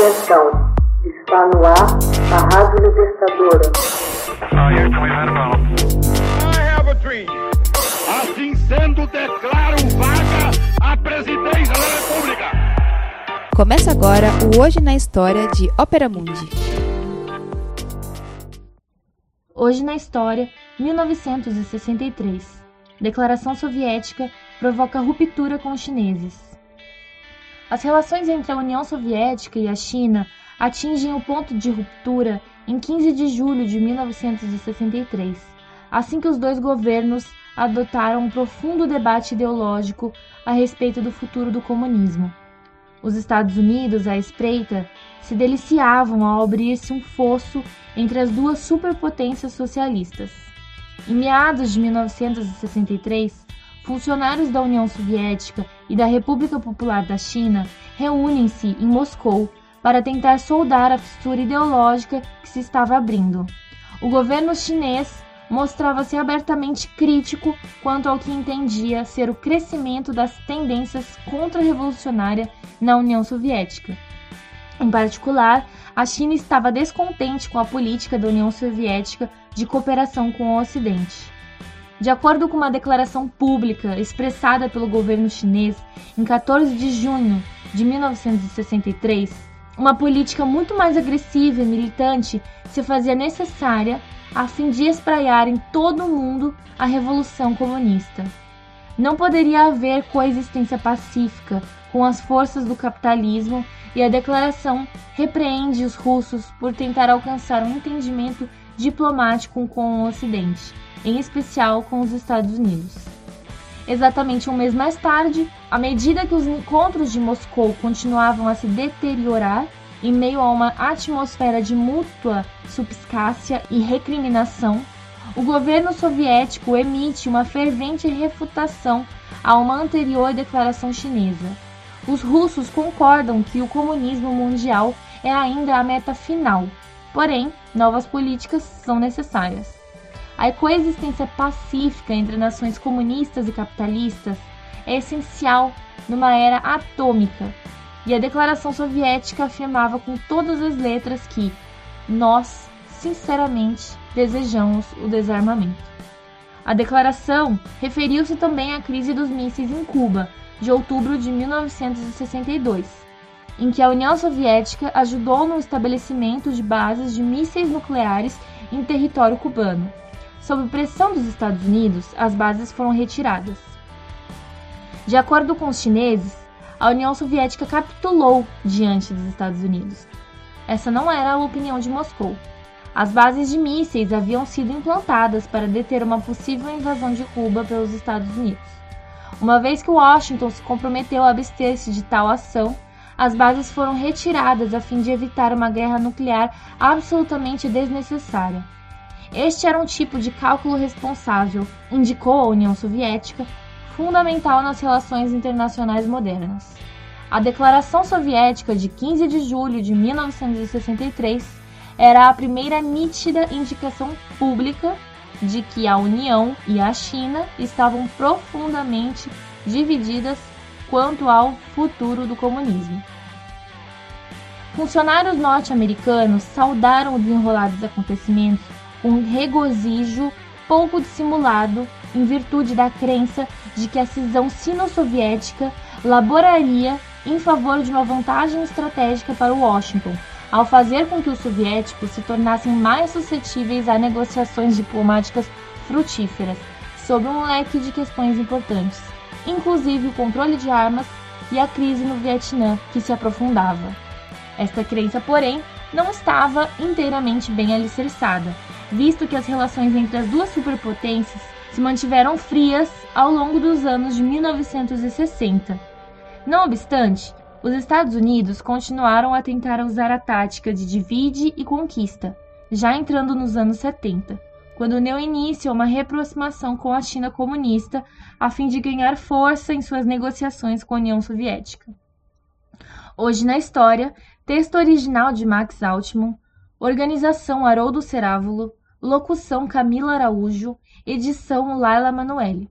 Atenção, está no ar a Rádio Libertadora. Assim sendo, declaro vaga a presidência da República. Começa agora o Hoje na História de Ópera Mundi. Hoje na História, 1963. Declaração soviética provoca ruptura com os chineses. As relações entre a União Soviética e a China atingem o ponto de ruptura em 15 de julho de 1963, assim que os dois governos adotaram um profundo debate ideológico a respeito do futuro do comunismo. Os Estados Unidos, à espreita, se deliciavam ao abrir-se um fosso entre as duas superpotências socialistas. Em meados de 1963, funcionários da União Soviética e da República Popular da China reúnem-se em Moscou para tentar soldar a fissura ideológica que se estava abrindo. O governo chinês mostrava-se abertamente crítico quanto ao que entendia ser o crescimento das tendências contra-revolucionárias na União Soviética. Em particular, a China estava descontente com a política da União Soviética de cooperação com o Ocidente. De acordo com uma declaração pública expressada pelo governo chinês em 14 de junho de 1963, uma política muito mais agressiva e militante se fazia necessária a fim de espraiar em todo o mundo a revolução comunista. Não poderia haver coexistência pacífica com as forças do capitalismo e a declaração repreende os russos por tentar alcançar um entendimento diplomático com o Ocidente em especial com os Estados Unidos. Exatamente um mês mais tarde, à medida que os encontros de Moscou continuavam a se deteriorar, em meio a uma atmosfera de mútua subscácia e recriminação, o governo soviético emite uma fervente refutação a uma anterior declaração chinesa. Os russos concordam que o comunismo mundial é ainda a meta final, porém, novas políticas são necessárias. A coexistência pacífica entre nações comunistas e capitalistas é essencial numa era atômica, e a Declaração Soviética afirmava com todas as letras que nós, sinceramente, desejamos o desarmamento. A declaração referiu-se também à crise dos mísseis em Cuba, de outubro de 1962, em que a União Soviética ajudou no estabelecimento de bases de mísseis nucleares em território cubano. Sob pressão dos Estados Unidos, as bases foram retiradas. De acordo com os chineses, a União Soviética capitulou diante dos Estados Unidos. Essa não era a opinião de Moscou. As bases de mísseis haviam sido implantadas para deter uma possível invasão de Cuba pelos Estados Unidos. Uma vez que Washington se comprometeu a abster-se de tal ação, as bases foram retiradas a fim de evitar uma guerra nuclear absolutamente desnecessária. Este era um tipo de cálculo responsável, indicou a União Soviética, fundamental nas relações internacionais modernas. A Declaração Soviética de 15 de julho de 1963 era a primeira nítida indicação pública de que a União e a China estavam profundamente divididas quanto ao futuro do comunismo. Funcionários norte-americanos saudaram o desenrolar dos acontecimentos um regozijo pouco dissimulado em virtude da crença de que a cisão sino-soviética laboraria em favor de uma vantagem estratégica para Washington, ao fazer com que os soviéticos se tornassem mais suscetíveis a negociações diplomáticas frutíferas sobre um leque de questões importantes, inclusive o controle de armas e a crise no Vietnã, que se aprofundava. Esta crença, porém, não estava inteiramente bem alicerçada, visto que as relações entre as duas superpotências se mantiveram frias ao longo dos anos de 1960. Não obstante, os Estados Unidos continuaram a tentar usar a tática de divide e conquista, já entrando nos anos 70, quando deu início a uma reaproximação com a China comunista a fim de ganhar força em suas negociações com a União Soviética. Hoje na história, texto original de Max Altman, organização Haroldo Cerávulo, Locução Camila Araújo. Edição Laila Manoeli.